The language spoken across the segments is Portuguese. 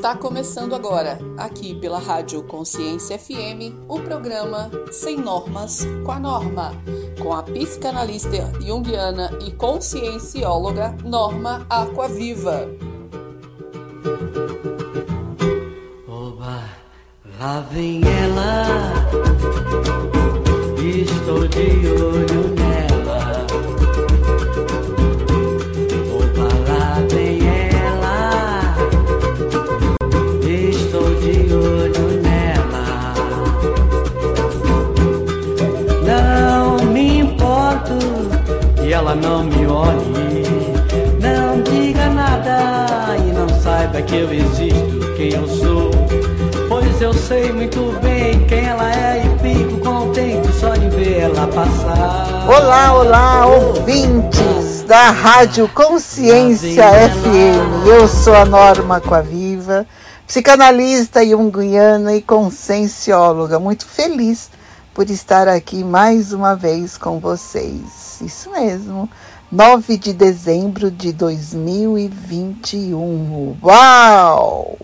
Está começando agora, aqui pela Rádio Consciência FM, o programa Sem Normas com a Norma, com a psicanalista junguiana e consciencióloga Norma Aquaviva. Oba, lá vem ela, estou de olho nela. Ela não me olhe. Não diga nada e não saiba que eu existo, quem eu sou. Pois eu sei muito bem quem ela é e fico contente só de ver ela passar. Olá, olá, ouvintes da Rádio Consciência FM. Eu sou a Norma Coaviva, psicanalista junguiana e consciencióloga. Muito feliz por estar aqui mais uma vez com vocês. Isso mesmo. 9 de dezembro de 2021. Uau!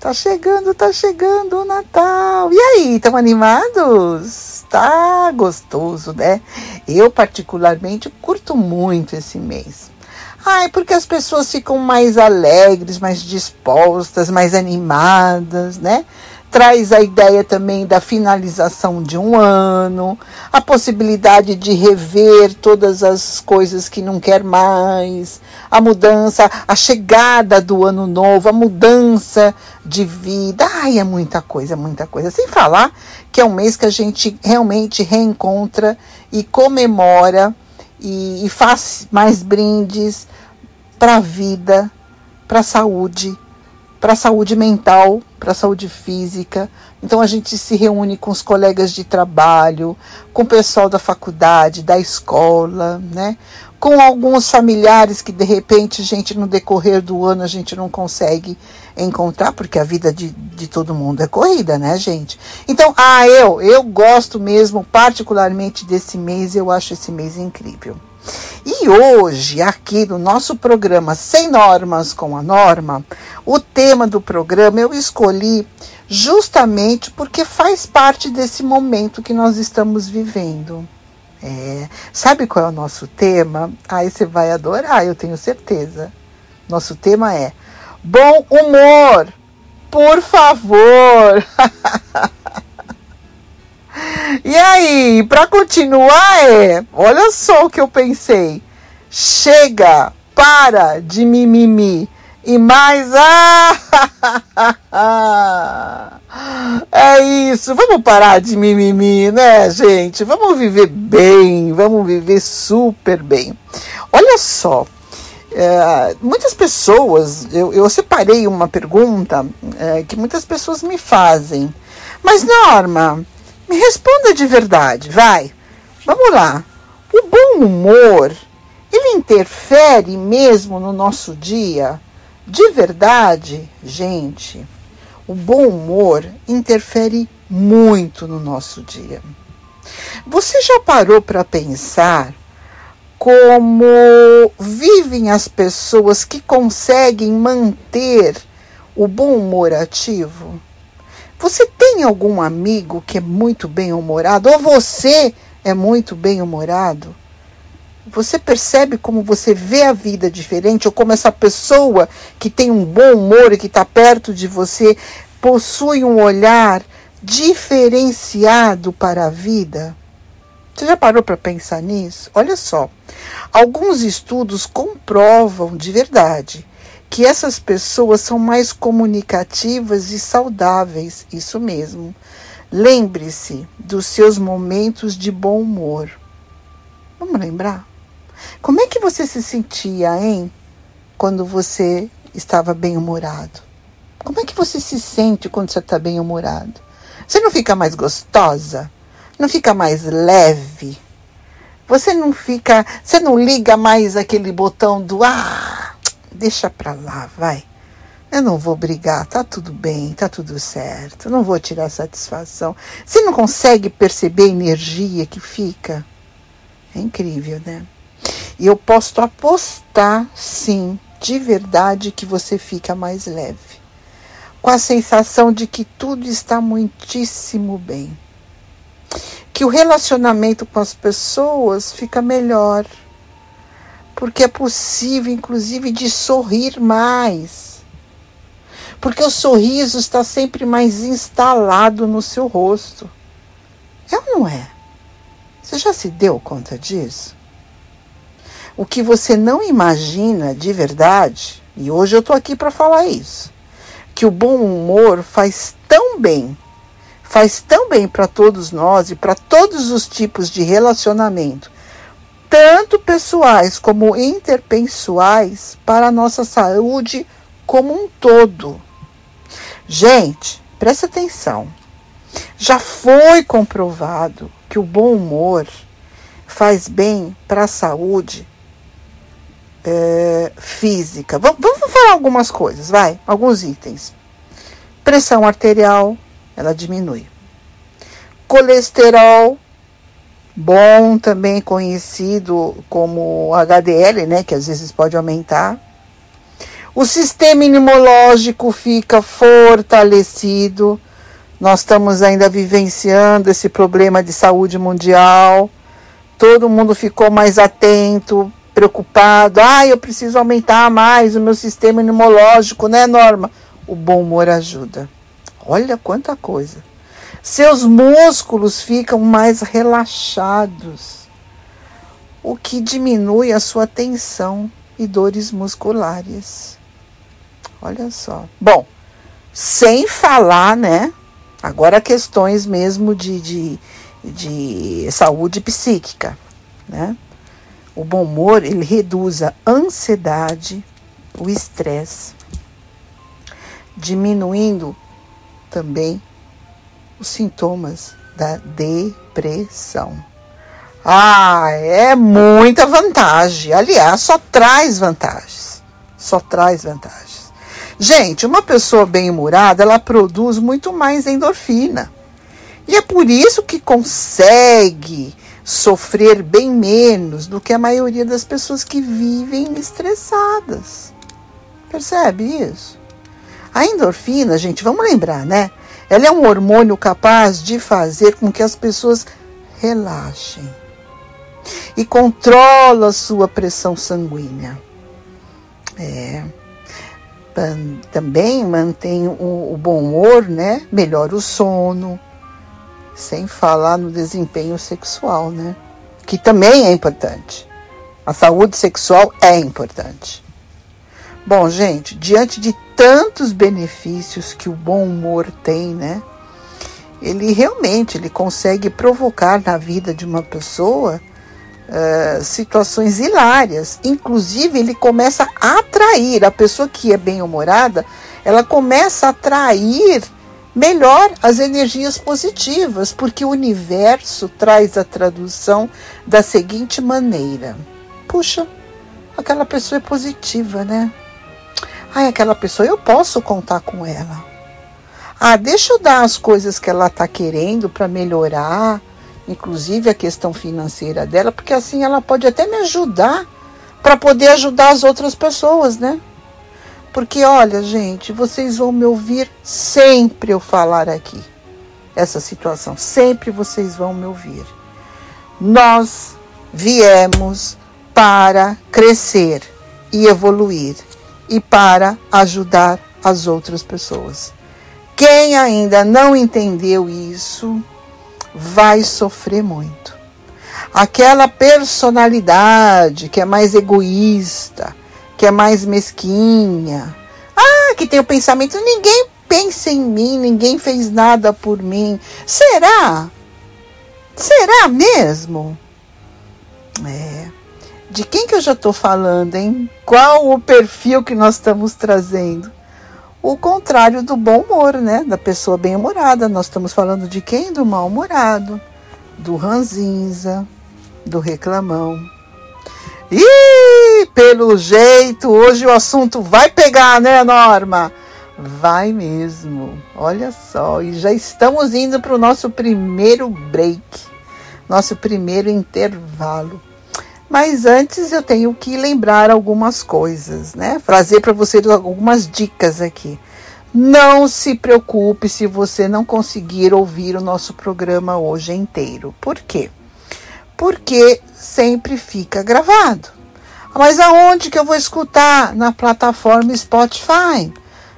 Tá chegando, tá chegando o Natal. E aí, estão animados? Tá gostoso, né? Eu, particularmente, curto muito esse mês. Ai, porque as pessoas ficam mais alegres, mais dispostas, mais animadas, né? Traz a ideia também da finalização de um ano, a possibilidade de rever todas as coisas que não quer mais, a mudança, a chegada do ano novo, a mudança de vida. Ai, é muita coisa, muita coisa. Sem falar que é um mês que a gente realmente reencontra e comemora e, e faz mais brindes para a vida, para a saúde, para a saúde mental, para a saúde física. Então a gente se reúne com os colegas de trabalho, com o pessoal da faculdade, da escola, né? Com alguns familiares que de repente gente no decorrer do ano a gente não consegue encontrar, porque a vida de, de todo mundo é corrida, né, gente? Então, ah, eu, eu gosto mesmo particularmente desse mês, eu acho esse mês incrível. E hoje, aqui no nosso programa Sem Normas com a Norma, o tema do programa eu escolhi justamente porque faz parte desse momento que nós estamos vivendo. É, sabe qual é o nosso tema? Aí você vai adorar, eu tenho certeza. Nosso tema é bom humor, por favor. E aí, para continuar é, olha só o que eu pensei. Chega, para de mimimi. E mais ah, É isso, vamos parar de mimimi, né, gente? Vamos viver bem, vamos viver super bem. Olha só, é, muitas pessoas, eu, eu separei uma pergunta é, que muitas pessoas me fazem. Mas, Norma, me responda de verdade, vai. Vamos lá. O bom humor, ele interfere mesmo no nosso dia? De verdade, gente, o bom humor interfere muito no nosso dia. Você já parou para pensar como vivem as pessoas que conseguem manter o bom humor ativo? Você tem algum amigo que é muito bem-humorado? Ou você é muito bem-humorado? Você percebe como você vê a vida diferente? Ou como essa pessoa que tem um bom humor e que está perto de você possui um olhar diferenciado para a vida? Você já parou para pensar nisso? Olha só, alguns estudos comprovam de verdade que essas pessoas são mais comunicativas e saudáveis, isso mesmo. Lembre-se dos seus momentos de bom humor. Vamos lembrar? Como é que você se sentia, hein? Quando você estava bem-humorado? Como é que você se sente quando você está bem-humorado? Você não fica mais gostosa? Não fica mais leve? Você não fica. Você não liga mais aquele botão do ah, deixa pra lá, vai. Eu não vou brigar, tá tudo bem, tá tudo certo, não vou tirar satisfação. Você não consegue perceber a energia que fica? É incrível, né? E eu posso apostar, sim, de verdade, que você fica mais leve. com a sensação de que tudo está muitíssimo bem. Que o relacionamento com as pessoas fica melhor. Porque é possível, inclusive, de sorrir mais. Porque o sorriso está sempre mais instalado no seu rosto. É ou não é? Você já se deu conta disso? O que você não imagina de verdade, e hoje eu estou aqui para falar isso, que o bom humor faz tão bem, faz tão bem para todos nós e para todos os tipos de relacionamento, tanto pessoais como interpessoais, para a nossa saúde como um todo. Gente, presta atenção. Já foi comprovado que o bom humor faz bem para a saúde é, física. Vamos, vamos falar algumas coisas, vai, alguns itens. Pressão arterial, ela diminui. Colesterol, bom também conhecido como HDL, né, que às vezes pode aumentar. O sistema imunológico fica fortalecido. Nós estamos ainda vivenciando esse problema de saúde mundial. Todo mundo ficou mais atento, preocupado. Ah, eu preciso aumentar mais o meu sistema imunológico, né, Norma? O bom humor ajuda. Olha quanta coisa. Seus músculos ficam mais relaxados, o que diminui a sua tensão e dores musculares. Olha só. Bom, sem falar, né? Agora questões mesmo de, de, de saúde psíquica, né? O bom humor, ele reduz a ansiedade, o estresse, diminuindo também os sintomas da depressão. Ah, é muita vantagem. Aliás, só traz vantagens. Só traz vantagens. Gente, uma pessoa bem-humorada, ela produz muito mais endorfina. E é por isso que consegue sofrer bem menos do que a maioria das pessoas que vivem estressadas. Percebe isso? A endorfina, gente, vamos lembrar, né? Ela é um hormônio capaz de fazer com que as pessoas relaxem e controla a sua pressão sanguínea. É. Também mantém o, o bom humor, né? Melhora o sono, sem falar no desempenho sexual, né? Que também é importante. A saúde sexual é importante. Bom, gente, diante de tantos benefícios que o bom humor tem, né? Ele realmente ele consegue provocar na vida de uma pessoa uh, situações hilárias. Inclusive, ele começa a atrair a pessoa que é bem-humorada, ela começa a atrair melhor as energias positivas, porque o universo traz a tradução da seguinte maneira: puxa, aquela pessoa é positiva, né? Ai, aquela pessoa eu posso contar com ela. Ah, deixa eu dar as coisas que ela está querendo para melhorar, inclusive a questão financeira dela, porque assim ela pode até me ajudar para poder ajudar as outras pessoas, né? Porque olha, gente, vocês vão me ouvir sempre eu falar aqui. Essa situação, sempre vocês vão me ouvir. Nós viemos para crescer e evoluir e para ajudar as outras pessoas. Quem ainda não entendeu isso vai sofrer muito. Aquela personalidade que é mais egoísta, que é mais mesquinha. Ah, que tem o pensamento: ninguém pensa em mim, ninguém fez nada por mim. Será? Será mesmo? É. De quem que eu já estou falando, hein? Qual o perfil que nós estamos trazendo? O contrário do bom humor, né? Da pessoa bem-humorada. Nós estamos falando de quem? Do mal-humorado, do ranzinza, do reclamão. Ih, pelo jeito, hoje o assunto vai pegar, né, Norma? Vai mesmo. Olha só, e já estamos indo para o nosso primeiro break, nosso primeiro intervalo. Mas antes eu tenho que lembrar algumas coisas, né? Trazer para vocês algumas dicas aqui. Não se preocupe se você não conseguir ouvir o nosso programa hoje inteiro. Por quê? Porque sempre fica gravado. Mas aonde que eu vou escutar? Na plataforma Spotify.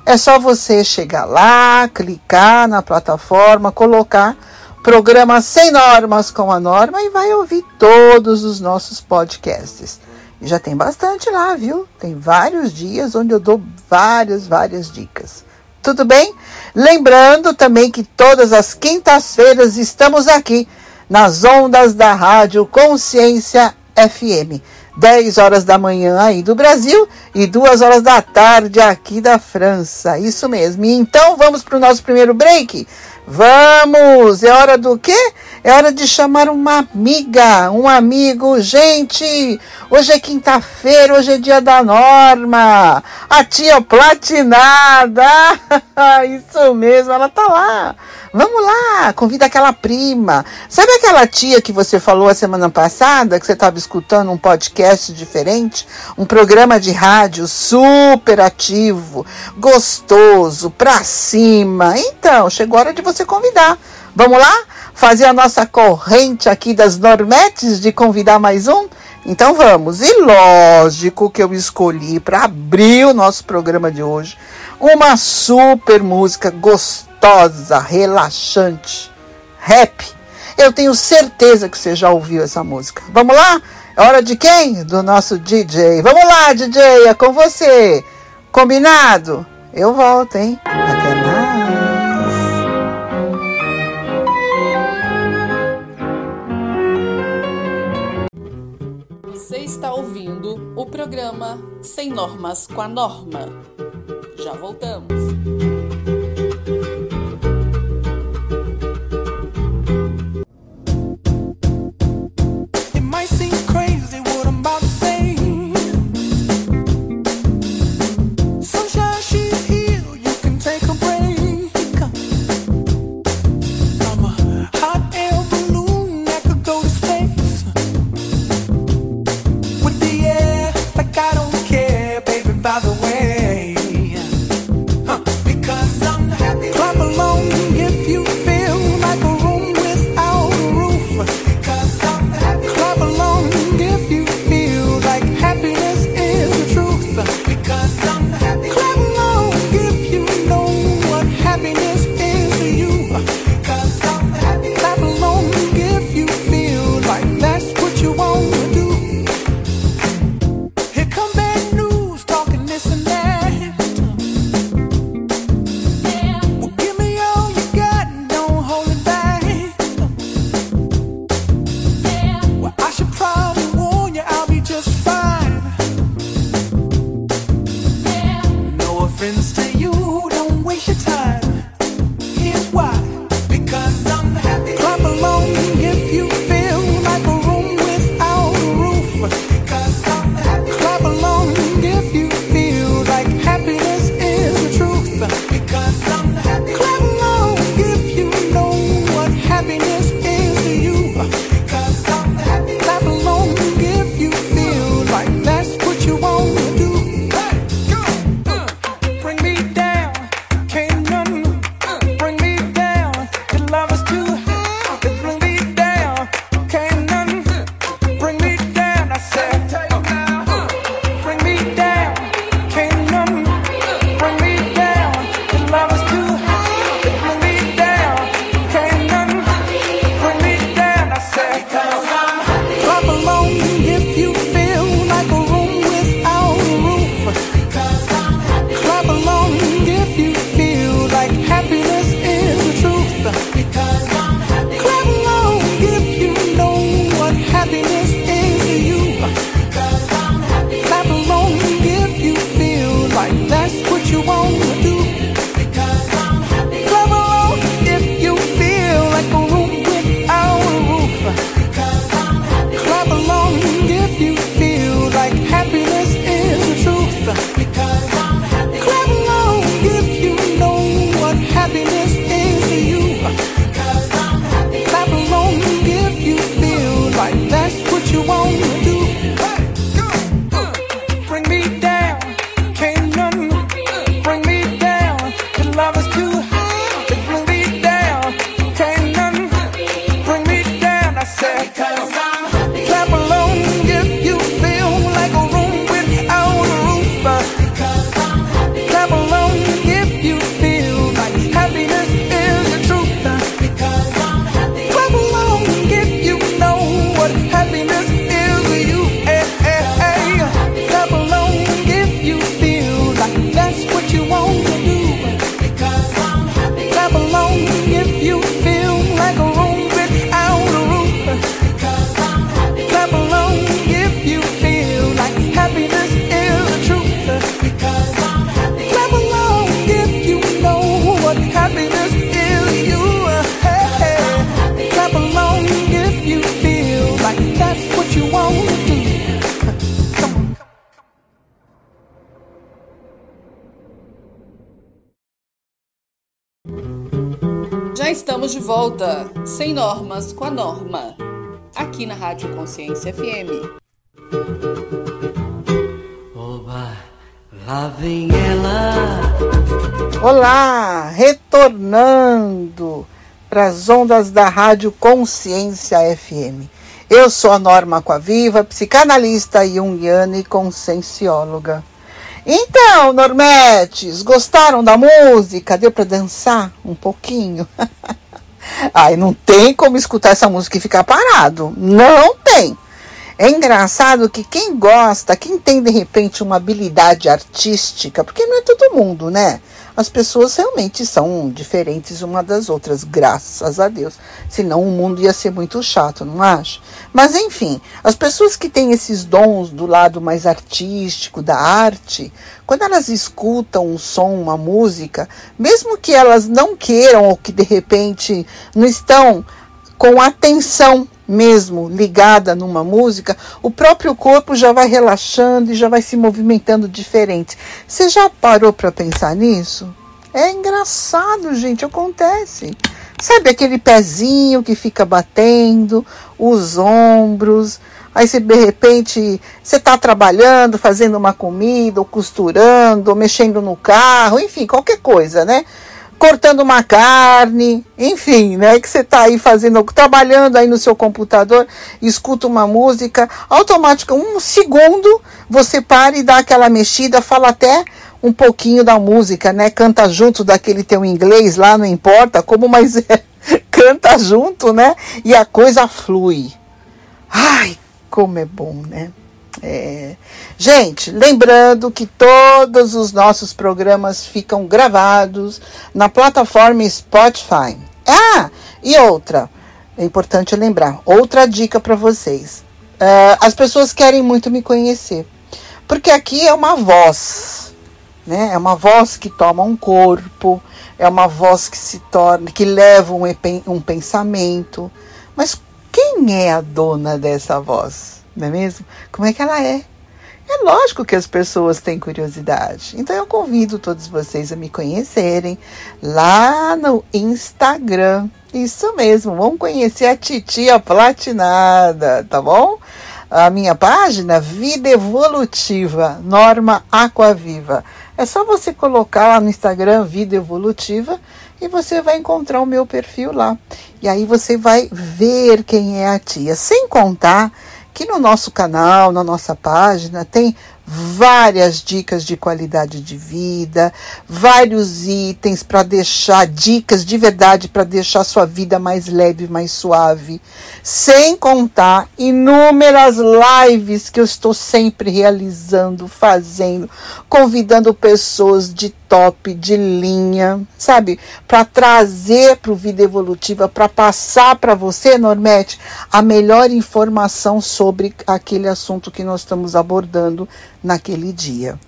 É só você chegar lá, clicar na plataforma, colocar programa Sem Normas com a Norma e vai ouvir todos os nossos podcasts. Já tem bastante lá, viu? Tem vários dias onde eu dou várias, várias dicas. Tudo bem? Lembrando também que todas as quintas-feiras estamos aqui nas ondas da Rádio Consciência FM. 10 horas da manhã aí do Brasil e 2 horas da tarde aqui da França. Isso mesmo. E então vamos para o nosso primeiro break? Vamos! É hora do quê? É hora de chamar uma amiga, um amigo. Gente, hoje é quinta-feira, hoje é dia da Norma. A tia platinada. Isso mesmo, ela tá lá. Vamos lá, convida aquela prima. Sabe aquela tia que você falou a semana passada, que você estava escutando um podcast diferente? Um programa de rádio super ativo, gostoso, pra cima. Então, chegou a hora de você convidar. Vamos lá? Fazer a nossa corrente aqui das normetes de convidar mais um? Então vamos. E lógico que eu escolhi para abrir o nosso programa de hoje uma super música gostosa, relaxante, rap. Eu tenho certeza que você já ouviu essa música. Vamos lá? É hora de quem? Do nosso DJ. Vamos lá, DJ, é com você. Combinado? Eu volto, hein? Até está ouvindo o programa Sem Normas com a Norma. Já voltamos. Normas com a norma, aqui na Rádio Consciência FM. Oba, lá vem ela. Olá, retornando para as ondas da Rádio Consciência FM. Eu sou a Norma Aquaviva, psicanalista junguiana e consciencióloga. Então, Normetes, gostaram da música? Deu para dançar um pouquinho? Ai, não tem como escutar essa música e ficar parado. Não tem. É engraçado que quem gosta, quem tem de repente uma habilidade artística, porque não é todo mundo, né? as pessoas realmente são diferentes uma das outras, graças a Deus. Senão o mundo ia ser muito chato, não acha? Mas enfim, as pessoas que têm esses dons do lado mais artístico, da arte, quando elas escutam um som, uma música, mesmo que elas não queiram ou que de repente não estão com atenção mesmo ligada numa música, o próprio corpo já vai relaxando e já vai se movimentando diferente. Você já parou para pensar nisso? É engraçado, gente, acontece. Sabe aquele pezinho que fica batendo, os ombros, aí você de repente você está trabalhando, fazendo uma comida, ou costurando, ou mexendo no carro, enfim, qualquer coisa, né? Cortando uma carne, enfim, né? Que você está aí fazendo, trabalhando aí no seu computador, escuta uma música, automática, um segundo, você para e dá aquela mexida, fala até um pouquinho da música, né? Canta junto daquele teu inglês lá, não importa como, mas é, canta junto, né? E a coisa flui. Ai, como é bom, né? É. Gente, lembrando que todos os nossos programas ficam gravados na plataforma Spotify. Ah, e outra, é importante lembrar, outra dica para vocês. Uh, as pessoas querem muito me conhecer, porque aqui é uma voz, né? É uma voz que toma um corpo, é uma voz que se torna, que leva um, um pensamento. Mas quem é a dona dessa voz? Não é mesmo? Como é que ela é? É lógico que as pessoas têm curiosidade. Então eu convido todos vocês a me conhecerem lá no Instagram. Isso mesmo, vamos conhecer a titia platinada, tá bom? A minha página Vida Evolutiva, Norma Aquaviva. É só você colocar lá no Instagram Vida Evolutiva e você vai encontrar o meu perfil lá. E aí você vai ver quem é a tia, sem contar que no nosso canal, na nossa página, tem várias dicas de qualidade de vida, vários itens para deixar dicas de verdade para deixar sua vida mais leve, mais suave, sem contar inúmeras lives que eu estou sempre realizando, fazendo, convidando pessoas de top, de linha, sabe? Para trazer para o Vida Evolutiva, para passar para você, Normete, a melhor informação sobre aquele assunto que nós estamos abordando naquele dia.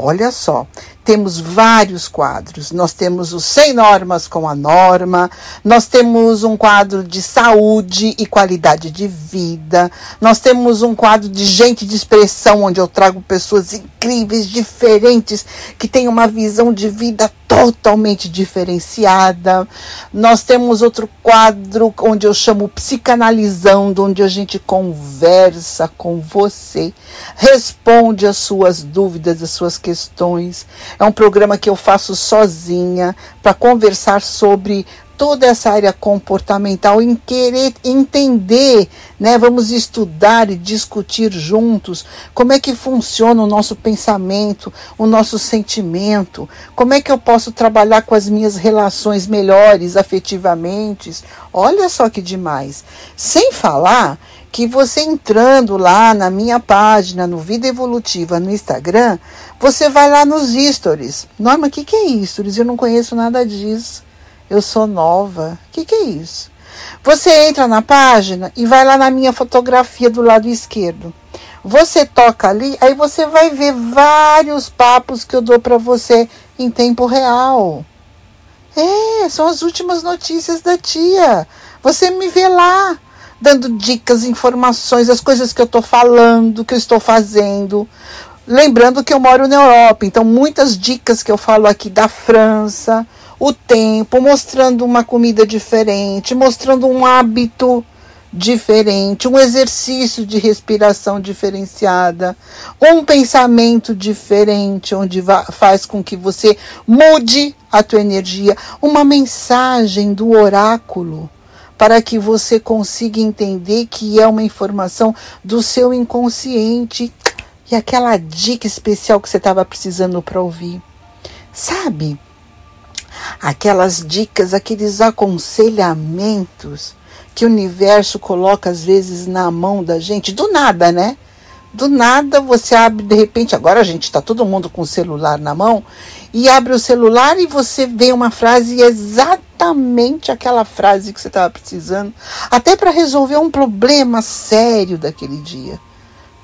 Olha só, temos vários quadros. Nós temos o Sem Normas com a Norma, nós temos um quadro de saúde e qualidade de vida, nós temos um quadro de gente de expressão, onde eu trago pessoas incríveis, diferentes, que têm uma visão de vida totalmente diferenciada. Nós temos outro quadro onde eu chamo Psicanalizando, onde a gente conversa com você, responde as suas dúvidas, as suas questões. É um programa que eu faço sozinha para conversar sobre toda essa área comportamental em querer entender, né? Vamos estudar e discutir juntos como é que funciona o nosso pensamento, o nosso sentimento, como é que eu posso trabalhar com as minhas relações melhores afetivamente. Olha só que demais. Sem falar que você entrando lá na minha página, no Vida Evolutiva, no Instagram, você vai lá nos stories. Norma, o que, que é stories? Eu não conheço nada disso. Eu sou nova. O que, que é isso? Você entra na página e vai lá na minha fotografia do lado esquerdo. Você toca ali, aí você vai ver vários papos que eu dou para você em tempo real. É, são as últimas notícias da tia. Você me vê lá, dando dicas, informações, as coisas que eu estou falando, que eu estou fazendo. Lembrando que eu moro na Europa, então muitas dicas que eu falo aqui da França, o tempo, mostrando uma comida diferente, mostrando um hábito diferente, um exercício de respiração diferenciada, um pensamento diferente, onde faz com que você mude a tua energia, uma mensagem do oráculo para que você consiga entender que é uma informação do seu inconsciente e aquela dica especial que você estava precisando para ouvir. Sabe? Aquelas dicas, aqueles aconselhamentos que o universo coloca às vezes na mão da gente, do nada, né? Do nada você abre, de repente, agora a gente está todo mundo com o celular na mão, e abre o celular e você vê uma frase exatamente aquela frase que você estava precisando, até para resolver um problema sério daquele dia.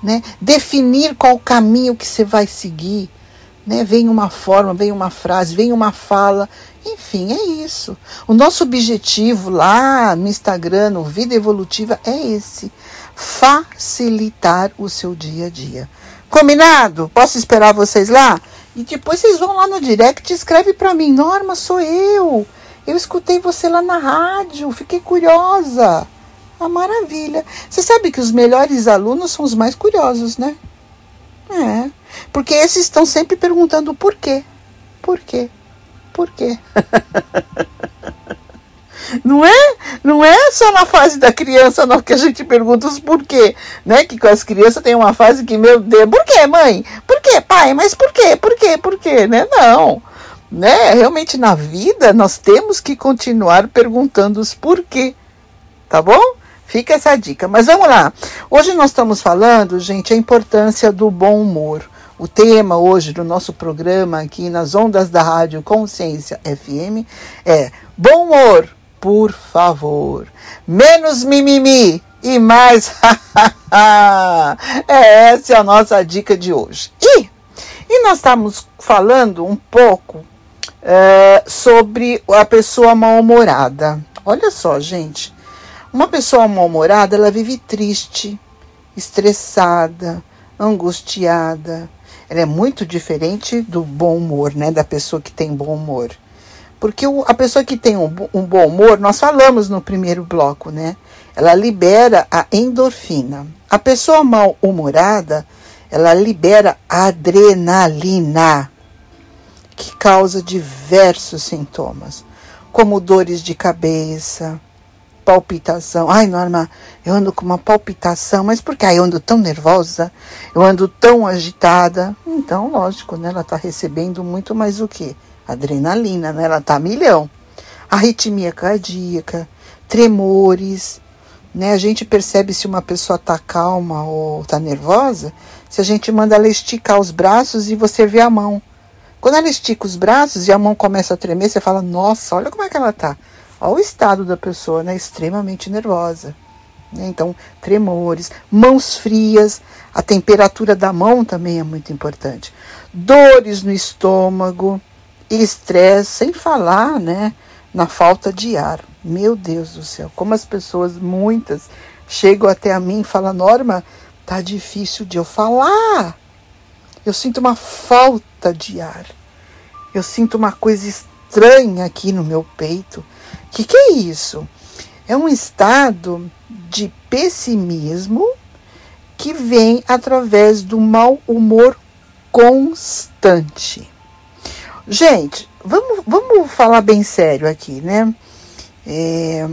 Né? Definir qual caminho que você vai seguir. Né? Vem uma forma, vem uma frase, vem uma fala enfim, é isso. O nosso objetivo lá no Instagram, no Vida Evolutiva, é esse: facilitar o seu dia a dia. Combinado? Posso esperar vocês lá? E depois vocês vão lá no direct e escreve para mim: Norma, sou eu. Eu escutei você lá na rádio, fiquei curiosa. A maravilha. Você sabe que os melhores alunos são os mais curiosos, né? É. Porque esses estão sempre perguntando por quê. Por quê? Por quê? Não é, não é só na fase da criança não, que a gente pergunta os porquê, né? Que com as crianças tem uma fase que, meu Deus, por quê, mãe? Por quê, pai? Mas por quê? Por quê? Por quê? Né? Não. Né? Realmente na vida nós temos que continuar perguntando os porquê. Tá bom? Fica essa dica. Mas vamos lá. Hoje nós estamos falando, gente, a importância do bom humor. O tema hoje do nosso programa aqui nas ondas da Rádio Consciência FM é Bom humor, por favor. Menos mimimi e mais é essa é a nossa dica de hoje. E, e nós estamos falando um pouco é, sobre a pessoa mal-humorada. Olha só, gente. Uma pessoa mal-humorada, ela vive triste, estressada, angustiada, ela é muito diferente do bom humor, né? Da pessoa que tem bom humor. Porque o, a pessoa que tem um, um bom humor, nós falamos no primeiro bloco, né? Ela libera a endorfina. A pessoa mal-humorada, ela libera adrenalina, que causa diversos sintomas, como dores de cabeça, palpitação. Ai, Norma, eu ando com uma palpitação, mas por que eu ando tão nervosa? Eu ando tão agitada. Então, lógico, né? Ela está recebendo muito mais o que? Adrenalina, né? Ela está milhão. Arritmia cardíaca, tremores, né? A gente percebe se uma pessoa está calma ou está nervosa, se a gente manda ela esticar os braços e você vê a mão. Quando ela estica os braços e a mão começa a tremer, você fala: Nossa, olha como é que ela está ao estado da pessoa, né, extremamente nervosa. Né? Então, tremores, mãos frias, a temperatura da mão também é muito importante. Dores no estômago, estresse, sem falar, né, na falta de ar. Meu Deus do céu, como as pessoas, muitas, chegam até a mim e falam: Norma, tá difícil de eu falar. Eu sinto uma falta de ar. Eu sinto uma coisa estranha aqui no meu peito. O que, que é isso? É um estado de pessimismo que vem através do mau humor constante. Gente, vamos, vamos falar bem sério aqui, né? É,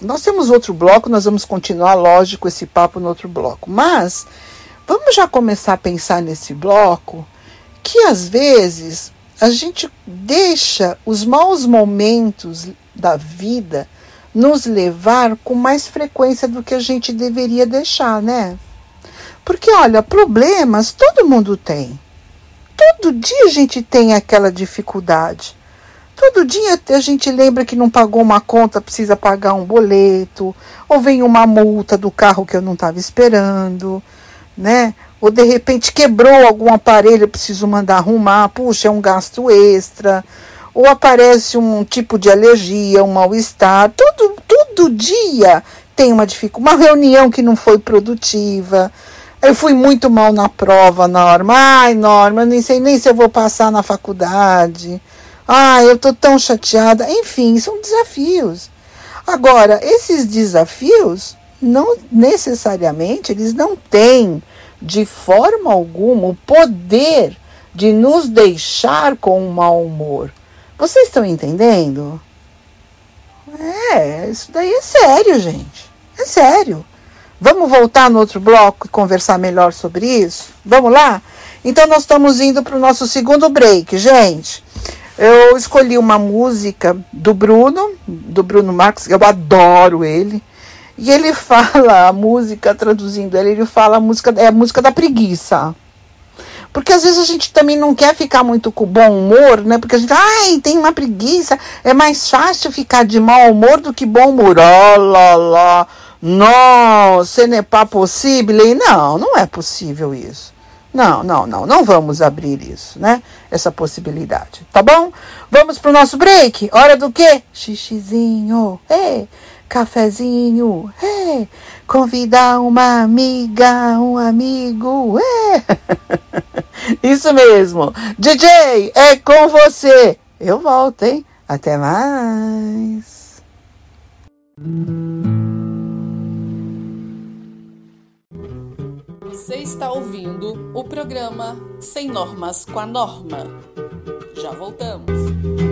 nós temos outro bloco, nós vamos continuar, lógico, esse papo no outro bloco. Mas vamos já começar a pensar nesse bloco que às vezes a gente deixa os maus momentos da vida nos levar com mais frequência do que a gente deveria deixar, né? Porque, olha, problemas todo mundo tem. Todo dia a gente tem aquela dificuldade. Todo dia a gente lembra que não pagou uma conta, precisa pagar um boleto, ou vem uma multa do carro que eu não estava esperando, né? Ou de repente quebrou algum aparelho, preciso mandar arrumar, puxa, é um gasto extra ou aparece um tipo de alergia, um mal-estar, todo, todo dia tem uma dificuldade, uma reunião que não foi produtiva. Eu fui muito mal na prova, Norma. Ai, Norma, nem sei nem se eu vou passar na faculdade. Ah, eu tô tão chateada. Enfim, são desafios. Agora, esses desafios não necessariamente eles não têm de forma alguma o poder de nos deixar com um mau humor. Vocês estão entendendo? É, isso daí é sério, gente. É sério. Vamos voltar no outro bloco e conversar melhor sobre isso? Vamos lá? Então, nós estamos indo para o nosso segundo break, gente. Eu escolhi uma música do Bruno, do Bruno Marques, eu adoro ele. E ele fala a música, traduzindo ele, ele fala a música, é a música da preguiça. Porque às vezes a gente também não quer ficar muito com bom humor, né? Porque a gente, ai, tem uma preguiça, é mais fácil ficar de mau humor do que bom humor. Oh, lá, lá. Não, ce n'est pas possible. Não, não é possível isso. Não, não, não, não vamos abrir isso, né? Essa possibilidade, tá bom? Vamos pro nosso break? Hora do quê? Xixizinho, ei, cafezinho, ei, convidar uma amiga, um amigo, é. Isso mesmo. DJ, é com você. Eu volto, hein? Até mais. Você está ouvindo o programa Sem Normas com a Norma. Já voltamos.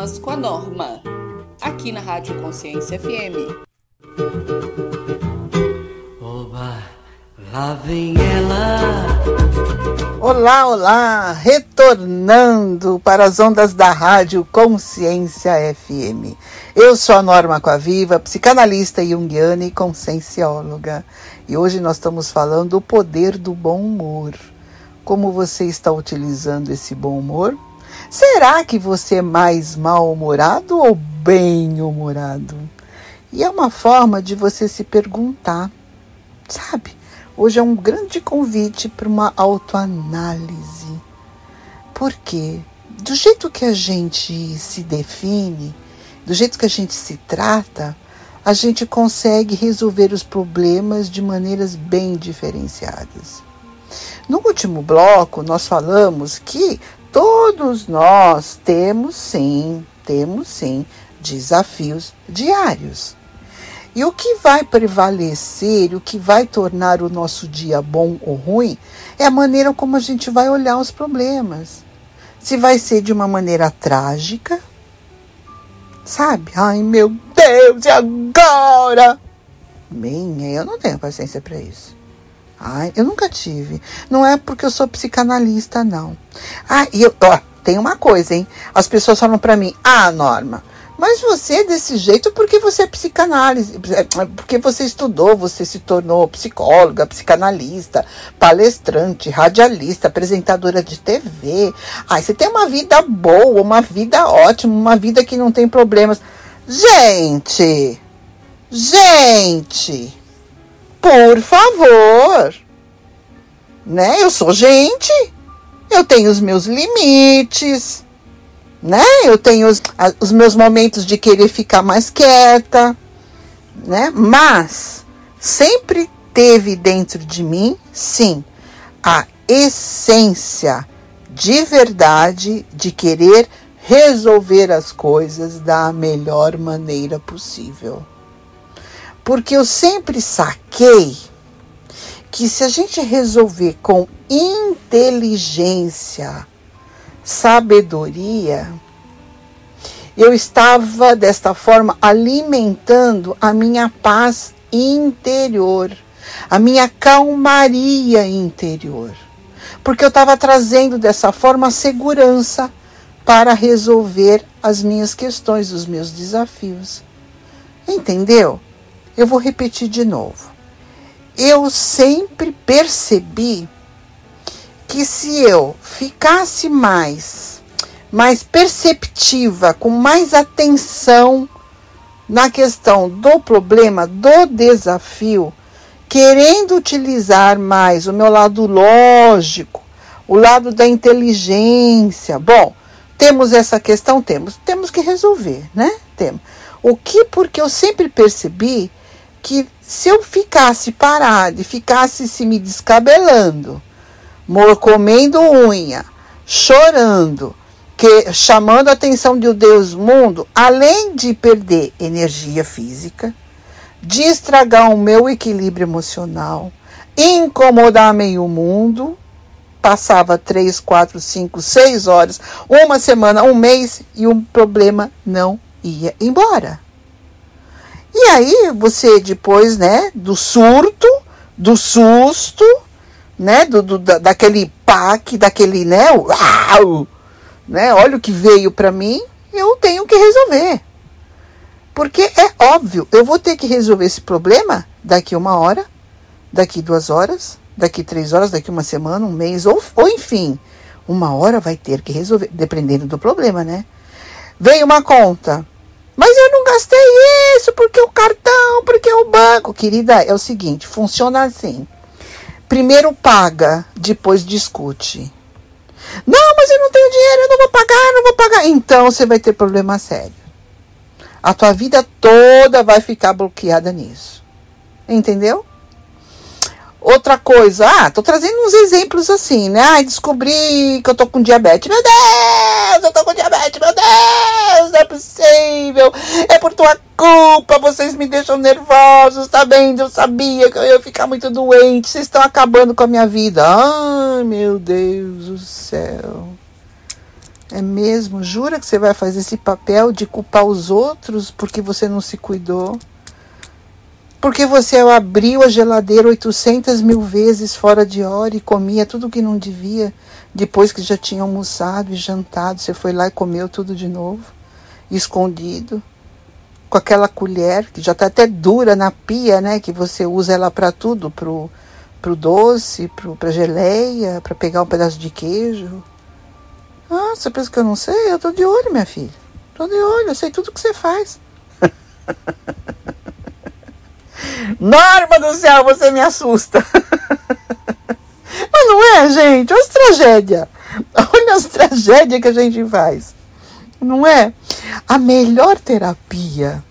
normas com a norma, aqui na Rádio Consciência FM. Oba, Lá vem ela. Olá, olá! Retornando para as ondas da rádio Consciência FM. Eu sou a Norma Coaviva, psicanalista junguiana e consciencióloga. E hoje nós estamos falando do poder do bom humor. Como você está utilizando esse bom humor? Será que você é mais mal-humorado ou bem-humorado? E é uma forma de você se perguntar, sabe? Hoje é um grande convite para uma autoanálise. Por quê? Do jeito que a gente se define, do jeito que a gente se trata, a gente consegue resolver os problemas de maneiras bem diferenciadas. No último bloco, nós falamos que todos nós temos sim, temos sim desafios diários. E o que vai prevalecer, o que vai tornar o nosso dia bom ou ruim, é a maneira como a gente vai olhar os problemas. Se vai ser de uma maneira trágica, sabe? Ai meu Deus, e agora? Bem, eu não tenho paciência para isso. Ai, eu nunca tive. Não é porque eu sou psicanalista, não. Ah, e eu, ó, tem uma coisa, hein? As pessoas falam para mim: "Ah, Norma, mas você é desse jeito porque você é psicanálise, é, porque você estudou, você se tornou psicóloga, psicanalista, palestrante, radialista, apresentadora de TV. Ai, você tem uma vida boa, uma vida ótima, uma vida que não tem problemas. Gente, gente, por favor, né? Eu sou gente, eu tenho os meus limites né? Eu tenho os, os meus momentos de querer ficar mais quieta, né? Mas sempre teve dentro de mim, sim, a essência de verdade de querer resolver as coisas da melhor maneira possível. Porque eu sempre saquei que se a gente resolver com inteligência, sabedoria, eu estava desta forma alimentando a minha paz interior, a minha calmaria interior, porque eu estava trazendo dessa forma segurança para resolver as minhas questões, os meus desafios. Entendeu? Eu vou repetir de novo. Eu sempre percebi que se eu ficasse mais, mais perceptiva, com mais atenção na questão do problema, do desafio, querendo utilizar mais o meu lado lógico, o lado da inteligência. Bom, temos essa questão, temos, temos que resolver, né? Temos. O que porque eu sempre percebi que se eu ficasse parada e ficasse se me descabelando, comendo unha, chorando, que, chamando a atenção de Deus mundo, além de perder energia física, de estragar o meu equilíbrio emocional, incomodar meio mundo, passava três, quatro, cinco, seis horas, uma semana, um mês e o problema não ia embora. E aí você depois, né, do surto, do susto, né, do, do da, daquele pack, daquele, né, uau, né, olha o que veio para mim, eu tenho que resolver. Porque é óbvio, eu vou ter que resolver esse problema daqui uma hora, daqui duas horas, daqui três horas, daqui uma semana, um mês, ou, ou enfim, uma hora vai ter que resolver, dependendo do problema, né? Veio uma conta, mas eu não gastei isso porque o cartão, porque o banco. Querida, é o seguinte: funciona assim. Primeiro paga, depois discute. Não, mas eu não tenho dinheiro, eu não vou pagar, não vou pagar. Então você vai ter problema sério. A tua vida toda vai ficar bloqueada nisso. Entendeu? Outra coisa, ah, tô trazendo uns exemplos assim, né? Ai, descobri que eu tô com diabetes. Meu Deus, eu tô com diabetes, meu Deus, não é possível. É por tua culpa, vocês me deixam nervosos, tá vendo? Eu sabia que eu ia ficar muito doente. Vocês estão acabando com a minha vida. Ai, meu Deus do céu. É mesmo? Jura que você vai fazer esse papel de culpar os outros porque você não se cuidou? Porque você abriu a geladeira 800 mil vezes fora de hora e comia tudo que não devia, depois que já tinha almoçado e jantado, você foi lá e comeu tudo de novo, escondido, com aquela colher que já está até dura na pia, né? Que você usa ela para tudo, pro, pro doce, pro, pra geleia, para pegar um pedaço de queijo. Ah, você pensa que eu não sei? Eu tô de olho, minha filha. Tô de olho, eu sei tudo que você faz. Norma do céu, você me assusta. Mas não é, gente? Olha as tragédias. Olha as tragédias que a gente faz. Não é? A melhor terapia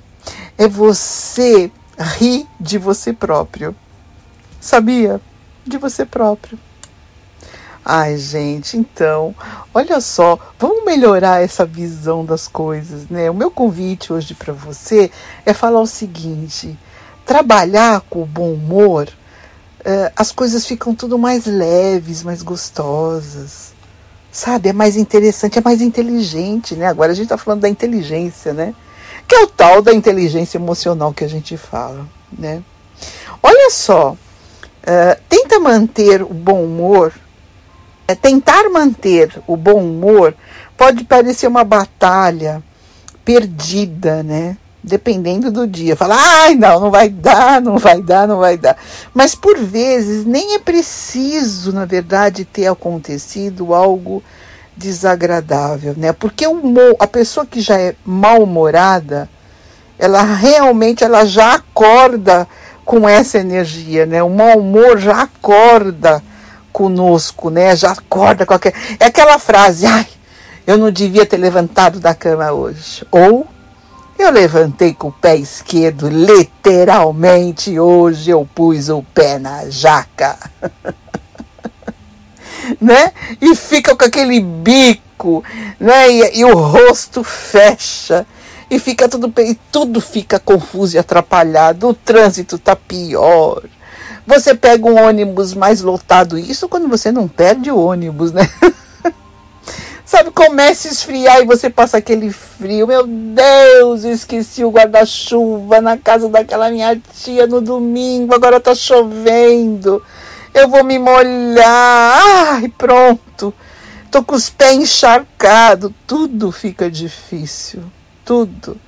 é você rir de você próprio. Sabia? De você próprio. Ai, gente, então, olha só, vamos melhorar essa visão das coisas, né? O meu convite hoje para você é falar o seguinte: trabalhar com o bom humor, eh, as coisas ficam tudo mais leves, mais gostosas. Sabe? É mais interessante, é mais inteligente, né? Agora a gente está falando da inteligência, né? Que é o tal da inteligência emocional que a gente fala, né? Olha só, uh, tenta manter o bom humor, é, tentar manter o bom humor pode parecer uma batalha perdida, né? Dependendo do dia. Fala, ai, não, não vai dar, não vai dar, não vai dar. Mas por vezes nem é preciso, na verdade, ter acontecido algo desagradável, né? Porque o, a pessoa que já é mal-humorada, ela realmente ela já acorda com essa energia, né? O mau humor já acorda conosco, né? Já acorda aquela... É aquela frase, ai, eu não devia ter levantado da cama hoje. Ou eu levantei com o pé esquerdo, literalmente. Hoje eu pus o pé na jaca. né? E fica com aquele bico, né? E, e, o rosto fecha. E fica tudo e tudo fica confuso e atrapalhado. O trânsito tá pior. Você pega um ônibus mais lotado, isso quando você não perde o ônibus, né? Sabe, começa a esfriar e você passa aquele frio. Meu Deus, eu esqueci o guarda-chuva na casa daquela minha tia no domingo. Agora tá chovendo. Eu vou me molhar. Ai, pronto. Tô com os pés encharcados. Tudo fica difícil. Tudo.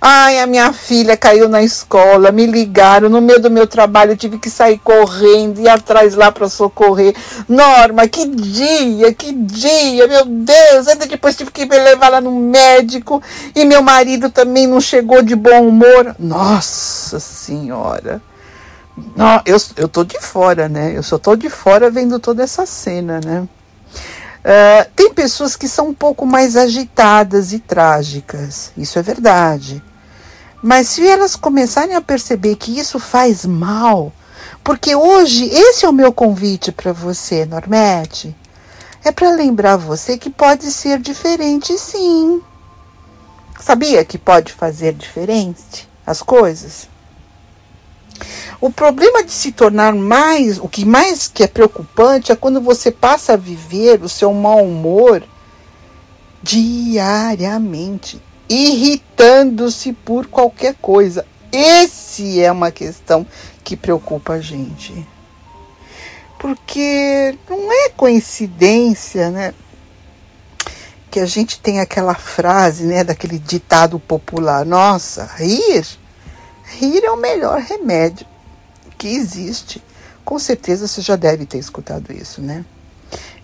Ai, a minha filha caiu na escola, me ligaram no meio do meu trabalho, eu tive que sair correndo, ir atrás lá para socorrer. Norma, que dia, que dia, meu Deus! Ainda depois tive que levar lá no médico e meu marido também não chegou de bom humor. Nossa Senhora! Não, eu, eu tô de fora, né? Eu só tô de fora vendo toda essa cena, né? Uh, tem pessoas que são um pouco mais agitadas e trágicas, isso é verdade. Mas se elas começarem a perceber que isso faz mal, porque hoje esse é o meu convite para você, Normete, é para lembrar você que pode ser diferente sim. Sabia que pode fazer diferente as coisas? O problema de se tornar mais, o que mais que é preocupante é quando você passa a viver o seu mau humor diariamente irritando-se por qualquer coisa. Esse é uma questão que preocupa a gente. Porque não é coincidência, né? Que a gente tem aquela frase, né, daquele ditado popular: "Nossa, rir, rir é o melhor remédio que existe". Com certeza você já deve ter escutado isso, né?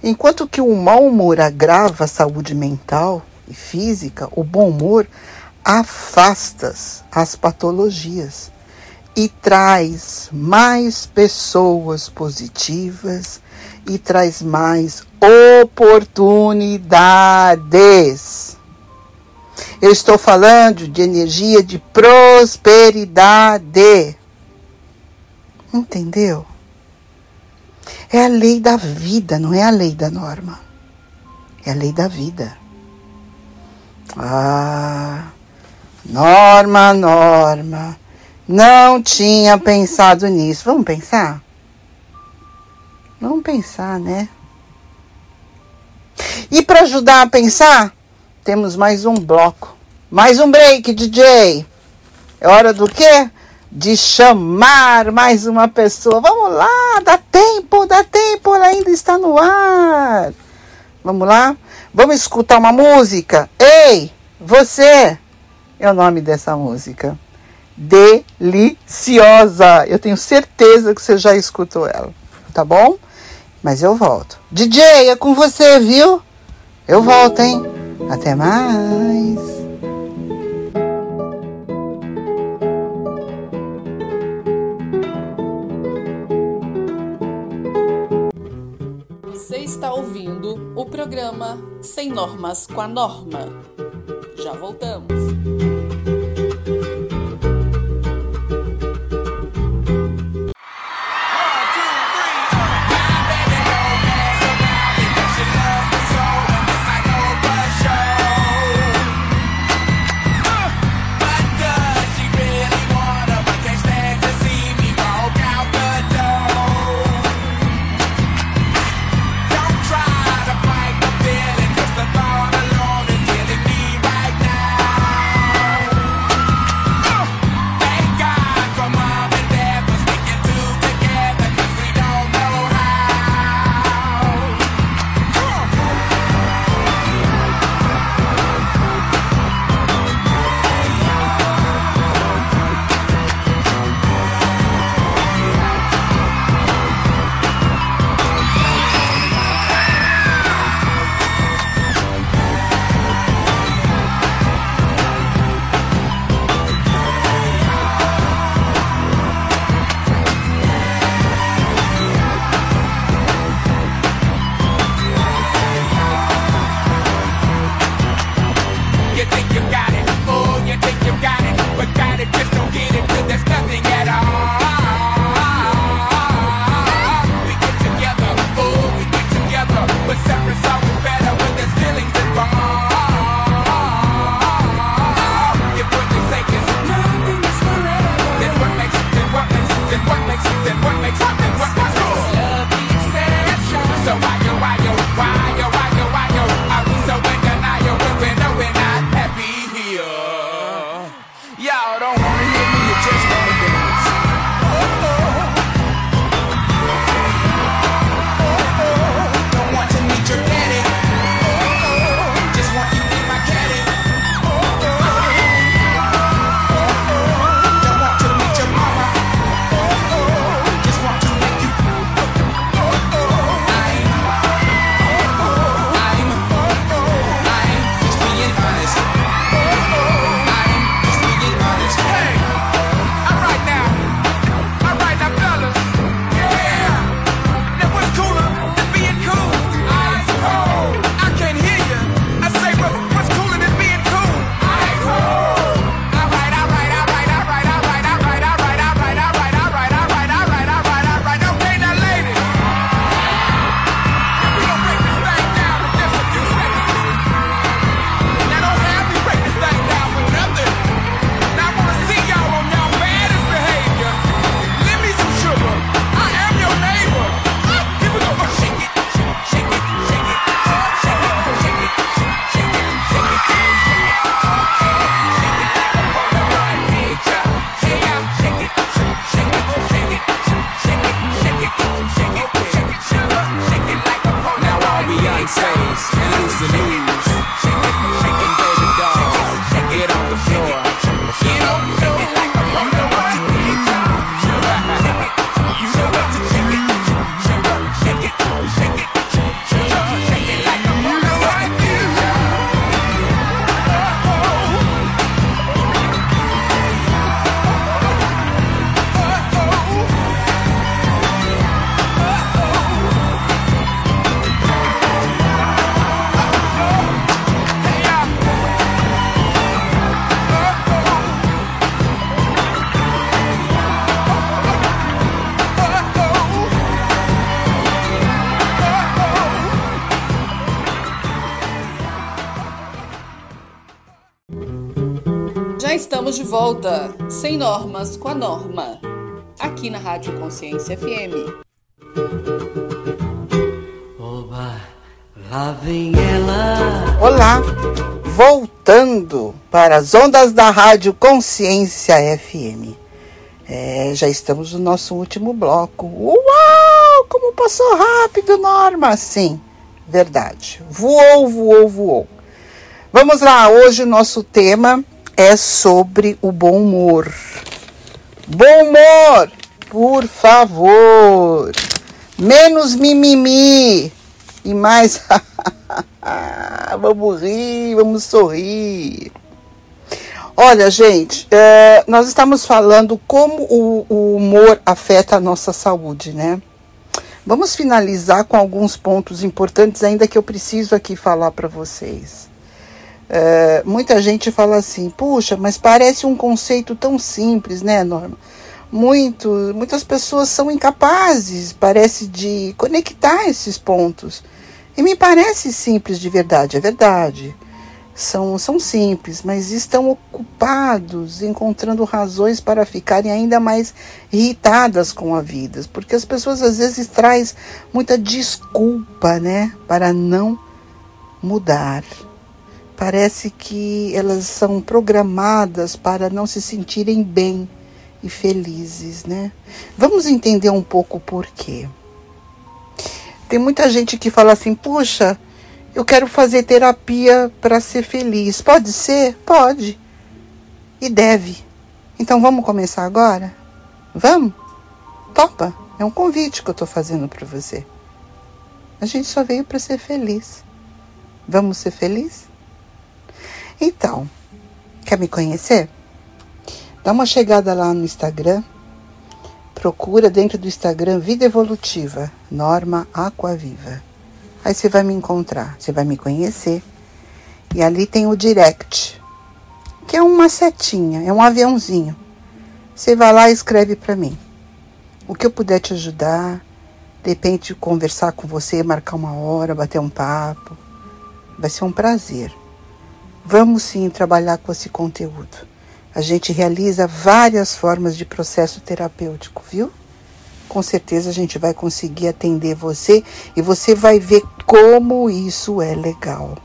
Enquanto que o mau humor agrava a saúde mental, e física, o bom humor afasta as patologias e traz mais pessoas positivas e traz mais oportunidades. Eu estou falando de energia de prosperidade. Entendeu? É a lei da vida, não é a lei da norma. É a lei da vida. Ah, Norma, Norma, não tinha pensado nisso. Vamos pensar? Vamos pensar, né? E para ajudar a pensar, temos mais um bloco. Mais um break, DJ. É hora do quê? de chamar mais uma pessoa. Vamos lá, dá tempo, dá tempo, ela ainda está no ar. Vamos lá? Vamos escutar uma música? Ei, você! É o nome dessa música. Deliciosa. Eu tenho certeza que você já escutou ela, tá bom? Mas eu volto. DJ, é com você, viu? Eu volto, hein? Até mais. o programa Sem Normas com a Norma. Já voltamos. Volta, sem normas com a norma, aqui na Rádio Consciência FM. Oba, lá vem ela. Olá, voltando para as ondas da Rádio Consciência FM. É, já estamos no nosso último bloco. Uau! Como passou rápido, Norma! Sim, verdade. Voou, voou, voou. Vamos lá, hoje o nosso tema é sobre o bom humor. Bom humor, por favor. Menos mimimi e mais. vamos rir, vamos sorrir. Olha, gente, é, nós estamos falando como o, o, humor afeta a nossa saúde, né? Vamos finalizar com alguns pontos importantes, ainda que eu preciso aqui falar para vocês. É, muita gente fala assim, puxa, mas parece um conceito tão simples, né, Norma? Muito, muitas pessoas são incapazes, parece, de conectar esses pontos. E me parece simples de verdade, é verdade são, são simples, mas estão ocupados encontrando razões para ficarem ainda mais irritadas com a vida, porque as pessoas às vezes trazem muita desculpa, né, para não mudar. Parece que elas são programadas para não se sentirem bem e felizes, né? Vamos entender um pouco por quê. Tem muita gente que fala assim: puxa, eu quero fazer terapia para ser feliz. Pode ser? Pode. E deve. Então vamos começar agora? Vamos? Topa? É um convite que eu estou fazendo para você. A gente só veio para ser feliz. Vamos ser felizes? Então, quer me conhecer? Dá uma chegada lá no Instagram. Procura dentro do Instagram Vida Evolutiva, Norma Aquaviva. Aí você vai me encontrar, você vai me conhecer. E ali tem o direct, que é uma setinha, é um aviãozinho. Você vai lá e escreve para mim. O que eu puder te ajudar, de repente conversar com você, marcar uma hora, bater um papo, vai ser um prazer. Vamos sim trabalhar com esse conteúdo. A gente realiza várias formas de processo terapêutico, viu? com certeza a gente vai conseguir atender você e você vai ver como isso é legal.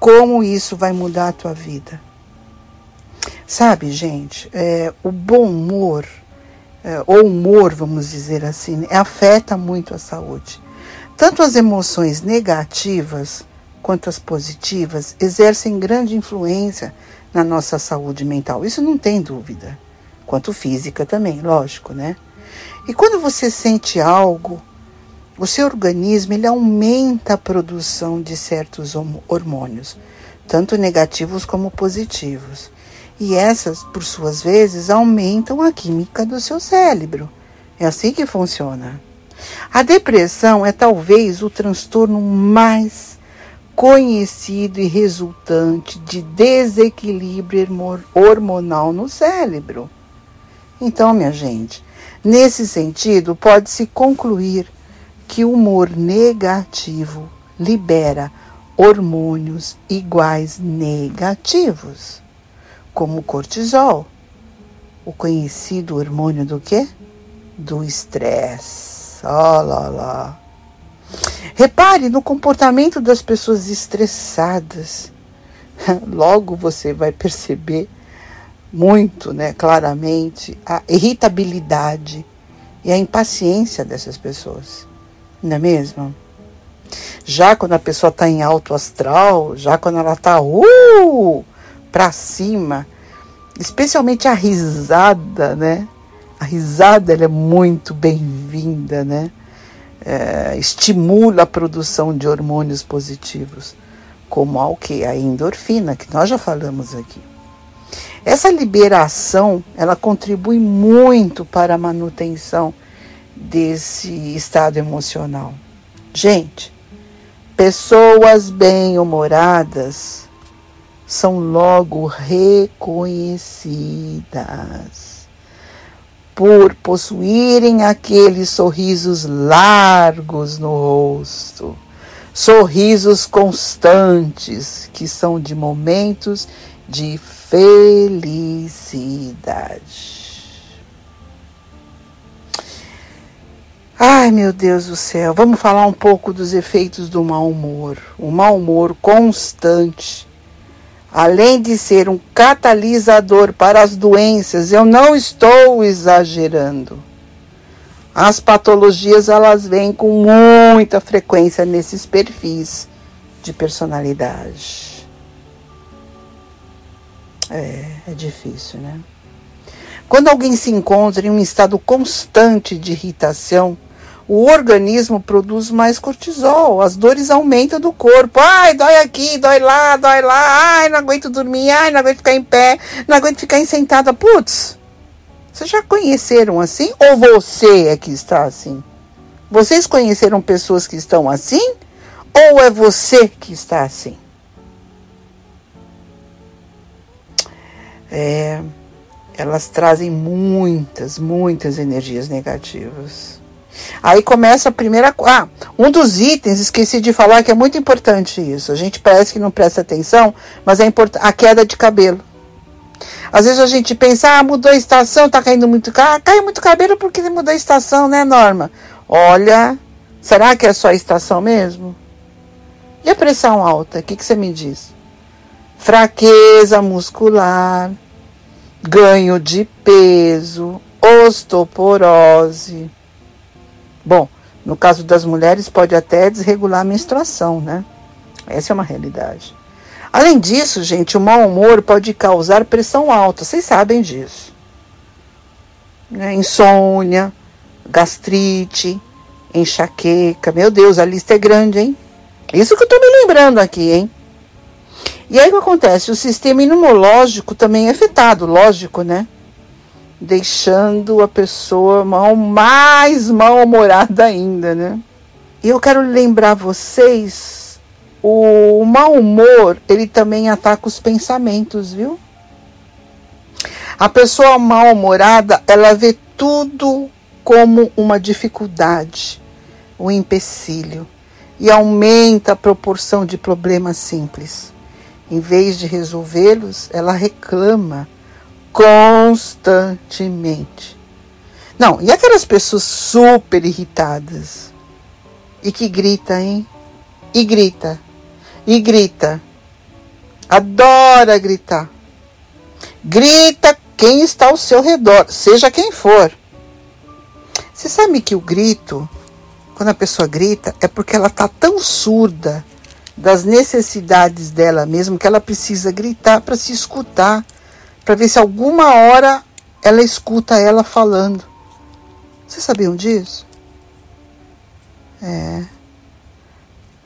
Como isso vai mudar a tua vida. Sabe, gente, é, o bom humor, é, ou humor, vamos dizer assim, afeta muito a saúde. Tanto as emoções negativas quanto as positivas exercem grande influência na nossa saúde mental. Isso não tem dúvida. Quanto física também, lógico, né? E quando você sente algo, o seu organismo ele aumenta a produção de certos hormônios, tanto negativos como positivos. E essas, por suas vezes, aumentam a química do seu cérebro. É assim que funciona. A depressão é talvez o transtorno mais conhecido e resultante de desequilíbrio hormonal no cérebro. Então, minha gente, Nesse sentido, pode-se concluir que o humor negativo libera hormônios iguais negativos, como o cortisol, o conhecido hormônio do quê? Do estresse. Oh, lá, lá. Repare no comportamento das pessoas estressadas. Logo você vai perceber muito, né, claramente, a irritabilidade e a impaciência dessas pessoas. Não é mesmo? Já quando a pessoa está em alto astral, já quando ela está uh, para cima, especialmente a risada, né? A risada ela é muito bem-vinda, né? É, estimula a produção de hormônios positivos, como a, o que? A endorfina, que nós já falamos aqui. Essa liberação, ela contribui muito para a manutenção desse estado emocional. Gente, pessoas bem-humoradas são logo reconhecidas por possuírem aqueles sorrisos largos no rosto, sorrisos constantes que são de momentos de felicidade. Ai, meu Deus do céu, vamos falar um pouco dos efeitos do mau humor. O mau humor constante além de ser um catalisador para as doenças, eu não estou exagerando. As patologias elas vêm com muita frequência nesses perfis de personalidade. É, é difícil, né? Quando alguém se encontra em um estado constante de irritação, o organismo produz mais cortisol, as dores aumentam do corpo. Ai, dói aqui, dói lá, dói lá. Ai, não aguento dormir, ai, não aguento ficar em pé, não aguento ficar sentada. Putz, vocês já conheceram assim ou você é que está assim? Vocês conheceram pessoas que estão assim ou é você que está assim? É, elas trazem muitas, muitas energias negativas. Aí começa a primeira. Ah, um dos itens, esqueci de falar que é muito importante isso. A gente parece que não presta atenção, mas é importante. A queda de cabelo. Às vezes a gente pensa, ah, mudou a estação, tá caindo muito. Ah, cai muito cabelo porque mudou a estação, né, Norma? Olha, será que é só a estação mesmo? E a pressão alta? O que, que você me diz? Fraqueza muscular, ganho de peso, osteoporose Bom, no caso das mulheres, pode até desregular a menstruação, né? Essa é uma realidade. Além disso, gente, o mau humor pode causar pressão alta, vocês sabem disso. Né? Insônia, gastrite, enxaqueca. Meu Deus, a lista é grande, hein? Isso que eu tô me lembrando aqui, hein? E aí o que acontece? O sistema imunológico também é afetado, lógico, né? Deixando a pessoa mal, mais mal-humorada ainda, né? E eu quero lembrar vocês, o mau humor, ele também ataca os pensamentos, viu? A pessoa mal-humorada, ela vê tudo como uma dificuldade, um empecilho, e aumenta a proporção de problemas simples. Em vez de resolvê-los, ela reclama constantemente. Não, e aquelas pessoas super irritadas e que grita, hein? E grita, e grita, adora gritar. Grita quem está ao seu redor, seja quem for. Você sabe que o grito, quando a pessoa grita, é porque ela está tão surda das necessidades dela mesmo que ela precisa gritar para se escutar para ver se alguma hora ela escuta ela falando. Vocês sabiam disso? É.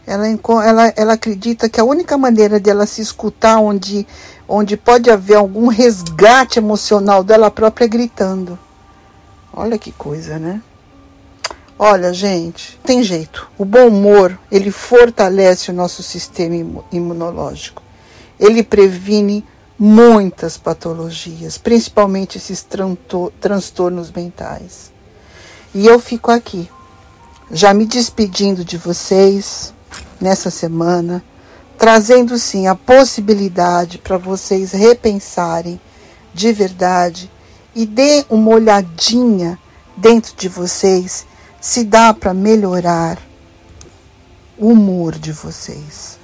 Ela, ela, ela acredita que a única maneira de ela se escutar, onde, onde pode haver algum resgate emocional dela própria, é gritando. Olha que coisa, né? Olha, gente, tem jeito. O bom humor, ele fortalece o nosso sistema imunológico. Ele previne muitas patologias, principalmente esses transtornos mentais. E eu fico aqui, já me despedindo de vocês nessa semana, trazendo sim a possibilidade para vocês repensarem de verdade e dê uma olhadinha dentro de vocês se dá para melhorar o humor de vocês.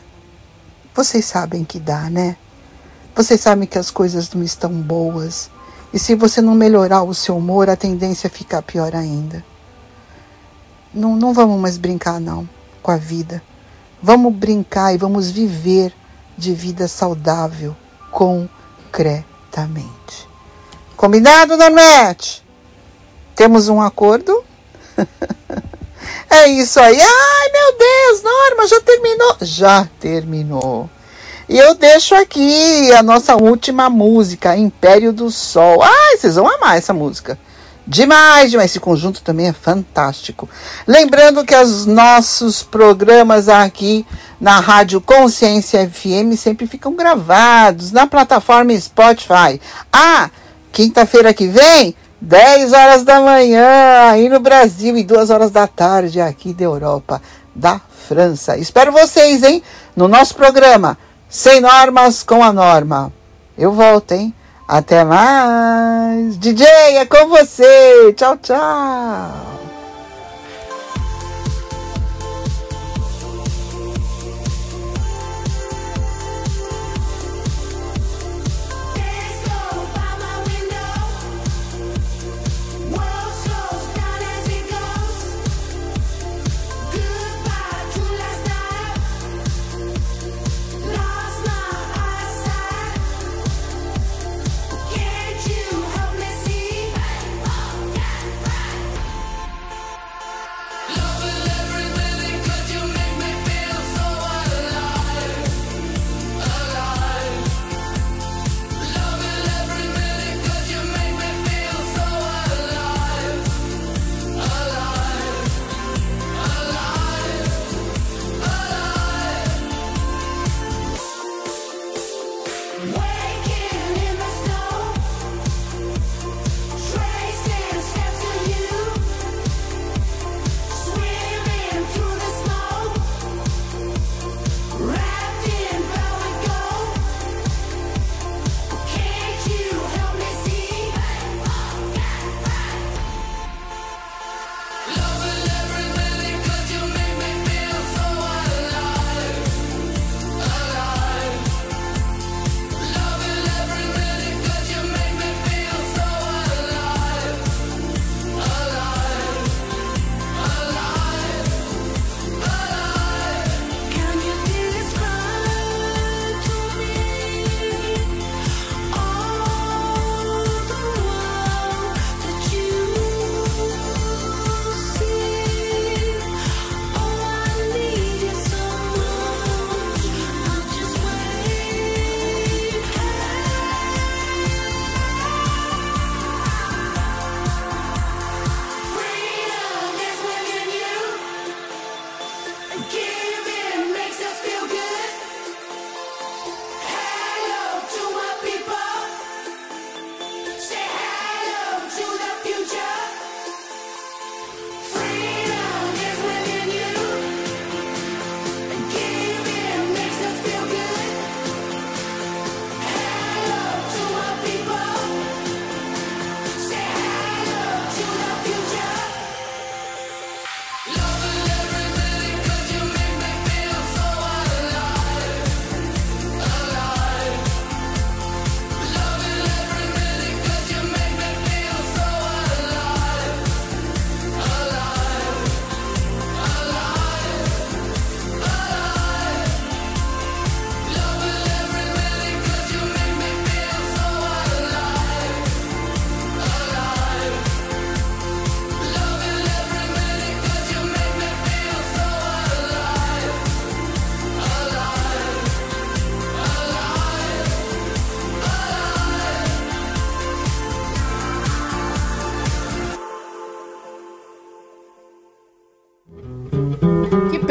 Vocês sabem que dá, né? Vocês sabem que as coisas não estão boas. E se você não melhorar o seu humor, a tendência é ficar pior ainda. Não, não vamos mais brincar, não, com a vida. Vamos brincar e vamos viver de vida saudável, concretamente. Combinado, Normete? Temos um acordo? é isso aí. Ai, meu Deus, Norma, já terminou? Já terminou. E eu deixo aqui a nossa última música, Império do Sol. Ai, vocês vão amar essa música. Demais, demais. Esse conjunto também é fantástico. Lembrando que os nossos programas aqui na Rádio Consciência FM sempre ficam gravados na plataforma Spotify. Ah, quinta-feira que vem, 10 horas da manhã, aí no Brasil, e 2 horas da tarde aqui da Europa, da França. Espero vocês, hein, no nosso programa sem normas com a norma. Eu volto, hein? Até mais. DJ, é com você. Tchau, tchau.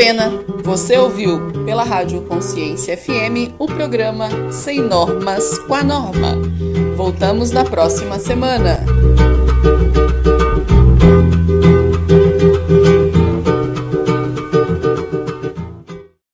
Pena! Você ouviu pela Rádio Consciência FM o programa Sem Normas com a Norma. Voltamos na próxima semana.